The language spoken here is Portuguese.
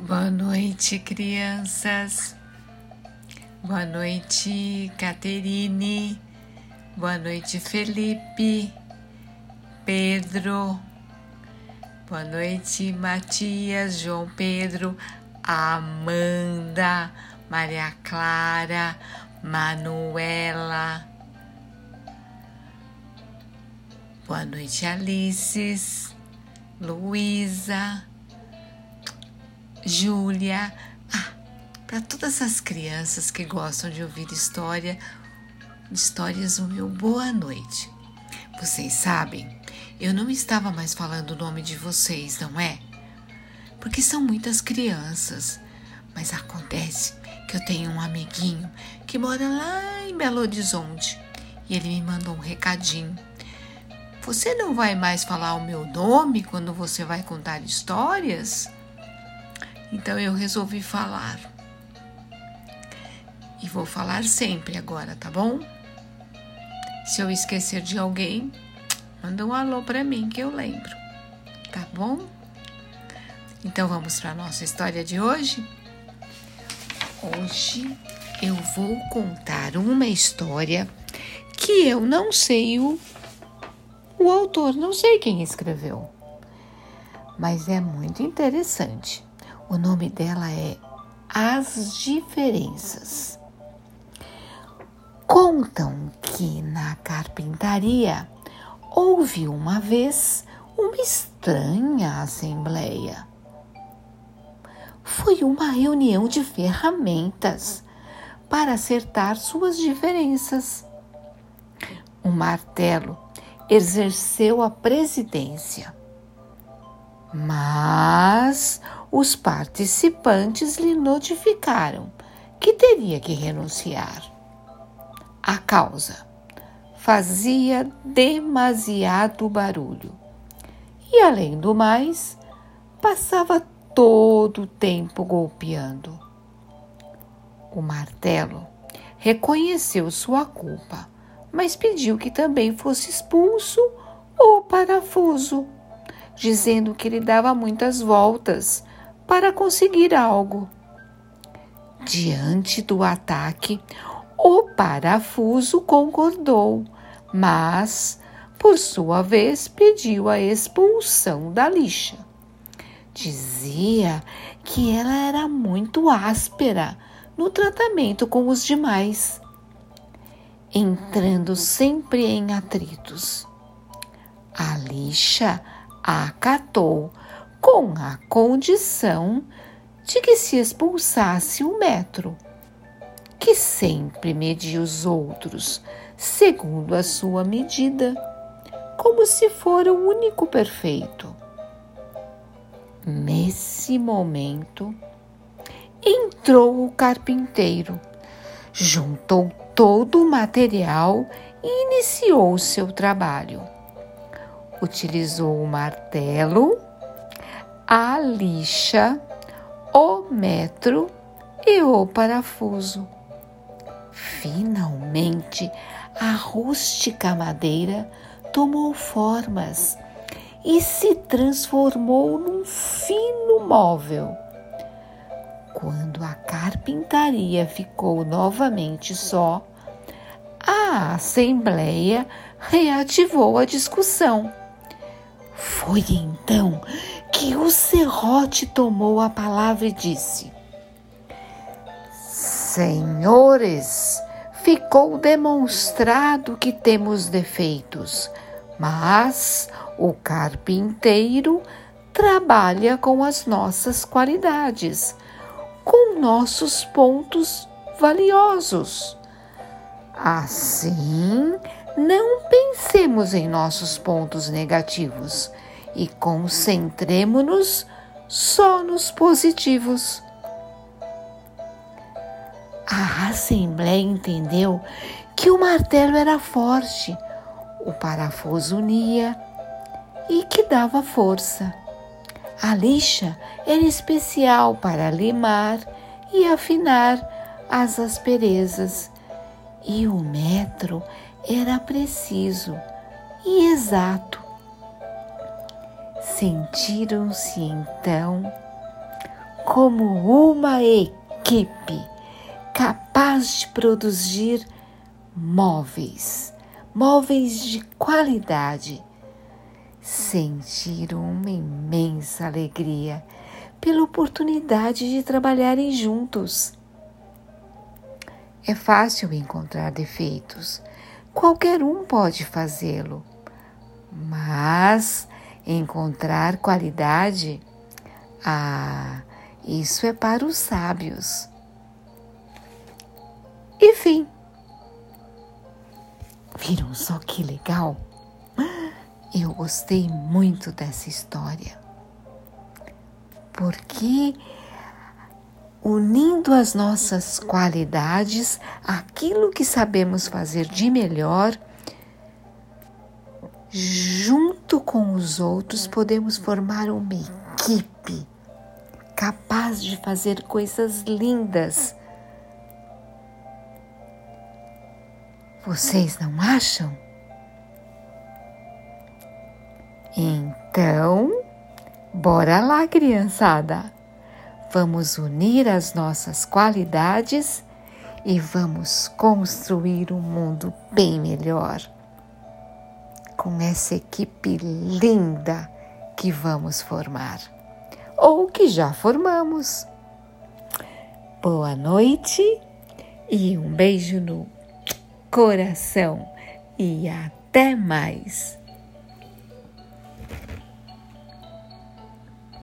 Boa noite, crianças. Boa noite, Caterine. Boa noite, Felipe, Pedro. Boa noite, Matias, João Pedro, Amanda, Maria Clara, Manuela. Boa noite, Alices, Luísa. Júlia. Ah, para todas as crianças que gostam de ouvir história, histórias, o meu boa noite. Vocês sabem, eu não estava mais falando o nome de vocês, não é? Porque são muitas crianças, mas acontece que eu tenho um amiguinho que mora lá em Belo Horizonte e ele me mandou um recadinho. Você não vai mais falar o meu nome quando você vai contar histórias? Então eu resolvi falar. E vou falar sempre agora, tá bom? Se eu esquecer de alguém, manda um alô para mim que eu lembro, tá bom? Então vamos para nossa história de hoje? Hoje eu vou contar uma história que eu não sei o, o autor, não sei quem escreveu, mas é muito interessante. O nome dela é As Diferenças. Contam que na carpintaria houve uma vez uma estranha assembleia. Foi uma reunião de ferramentas para acertar suas diferenças. O martelo exerceu a presidência, mas os participantes lhe notificaram que teria que renunciar. A causa fazia demasiado barulho e, além do mais, passava todo o tempo golpeando. O martelo reconheceu sua culpa, mas pediu que também fosse expulso o parafuso, dizendo que ele dava muitas voltas para conseguir algo. Diante do ataque, o parafuso concordou, mas, por sua vez, pediu a expulsão da lixa. Dizia que ela era muito áspera no tratamento com os demais, entrando sempre em atritos. A lixa acatou com a condição de que se expulsasse o metro, que sempre media os outros segundo a sua medida, como se fora o único perfeito. Nesse momento, entrou o carpinteiro, juntou todo o material e iniciou seu trabalho. Utilizou o martelo a lixa, o metro e o parafuso. Finalmente, a rústica madeira tomou formas e se transformou num fino móvel. Quando a carpintaria ficou novamente só, a assembleia reativou a discussão. Foi então que o serrote tomou a palavra e disse: Senhores, ficou demonstrado que temos defeitos, mas o carpinteiro trabalha com as nossas qualidades, com nossos pontos valiosos. Assim, não pensemos em nossos pontos negativos e concentremos-nos só nos positivos. A Assembleia entendeu que o martelo era forte, o parafuso unia e que dava força. A lixa era especial para limar e afinar as asperezas, e o metro era preciso e exato Sentiram-se então como uma equipe capaz de produzir móveis, móveis de qualidade. Sentiram uma imensa alegria pela oportunidade de trabalharem juntos. É fácil encontrar defeitos, qualquer um pode fazê-lo, mas encontrar qualidade, ah, isso é para os sábios. E fim. Viram só que legal? Eu gostei muito dessa história. Porque unindo as nossas qualidades, aquilo que sabemos fazer de melhor, junto com os outros, podemos formar uma equipe capaz de fazer coisas lindas Vocês não acham? Então, bora lá, criançada. Vamos unir as nossas qualidades e vamos construir um mundo bem melhor. Com essa equipe linda que vamos formar, ou que já formamos. Boa noite e um beijo no coração e até mais!